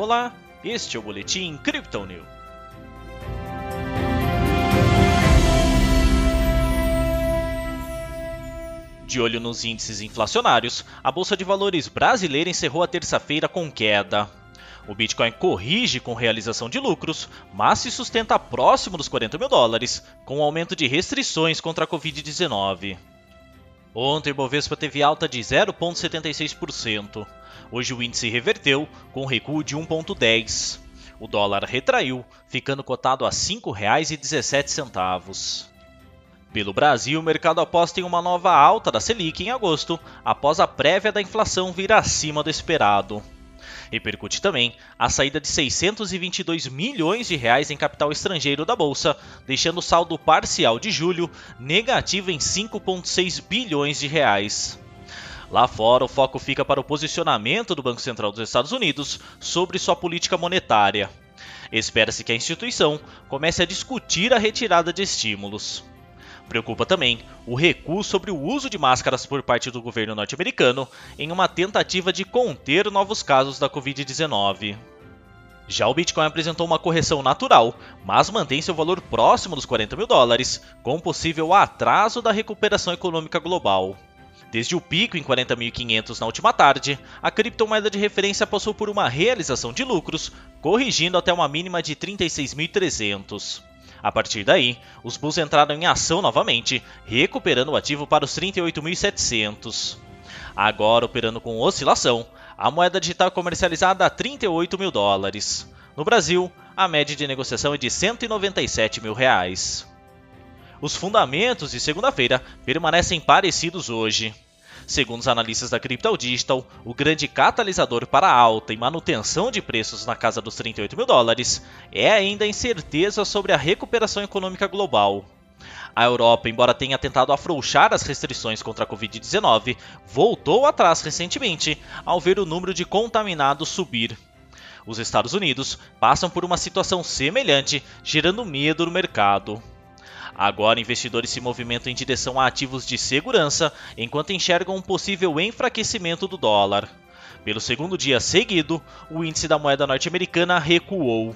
Olá, este é o Boletim Crypto. De olho nos índices inflacionários, a Bolsa de Valores brasileira encerrou a terça-feira com queda. O Bitcoin corrige com realização de lucros, mas se sustenta próximo dos 40 mil dólares, com o aumento de restrições contra a Covid-19. Ontem o Bovespa teve alta de 0,76%. Hoje o índice reverteu, com recuo de 1,10%. O dólar retraiu, ficando cotado a R$ 5,17. Pelo Brasil, o mercado aposta em uma nova alta da Selic em agosto, após a prévia da inflação vir acima do esperado. Repercute também a saída de 622 milhões de reais em capital estrangeiro da bolsa, deixando o saldo parcial de julho negativo em 5,6 bilhões de reais. Lá fora, o foco fica para o posicionamento do Banco Central dos Estados Unidos sobre sua política monetária. Espera-se que a instituição comece a discutir a retirada de estímulos. Preocupa também o recuo sobre o uso de máscaras por parte do governo norte-americano em uma tentativa de conter novos casos da Covid-19. Já o Bitcoin apresentou uma correção natural, mas mantém seu valor próximo dos 40 mil dólares, com possível atraso da recuperação econômica global. Desde o pico em 40.500 na última tarde, a criptomoeda de referência passou por uma realização de lucros, corrigindo até uma mínima de 36.300. A partir daí, os bulls entraram em ação novamente, recuperando o ativo para os 38.700. Agora operando com oscilação, a moeda digital é comercializada a 38 mil dólares. No Brasil, a média de negociação é de 197 mil reais. Os fundamentos de segunda-feira permanecem parecidos hoje. Segundo os analistas da Crypto Digital, o grande catalisador para a alta e manutenção de preços na casa dos 38 mil dólares é ainda a incerteza sobre a recuperação econômica global. A Europa, embora tenha tentado afrouxar as restrições contra a Covid-19, voltou atrás recentemente ao ver o número de contaminados subir. Os Estados Unidos passam por uma situação semelhante, gerando medo no mercado. Agora, investidores se movimentam em direção a ativos de segurança, enquanto enxergam um possível enfraquecimento do dólar. Pelo segundo dia seguido, o índice da moeda norte-americana recuou.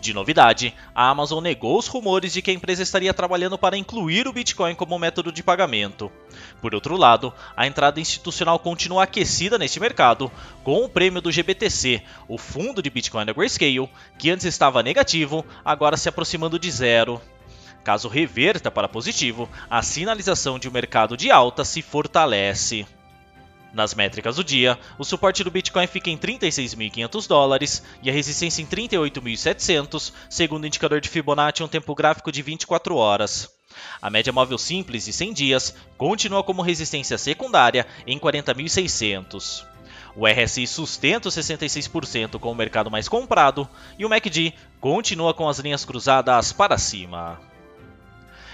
De novidade, a Amazon negou os rumores de que a empresa estaria trabalhando para incluir o Bitcoin como método de pagamento. Por outro lado, a entrada institucional continua aquecida neste mercado, com o prêmio do GBTC, o fundo de Bitcoin da Grayscale, que antes estava negativo, agora se aproximando de zero. Caso reverta para positivo, a sinalização de um mercado de alta se fortalece. Nas métricas do dia, o suporte do Bitcoin fica em 36.500 dólares e a resistência em 38.700, segundo o indicador de Fibonacci em um tempo gráfico de 24 horas. A média móvel simples de 100 dias continua como resistência secundária em 40.600. O RSI sustenta os 66% com o mercado mais comprado e o MACD continua com as linhas cruzadas para cima.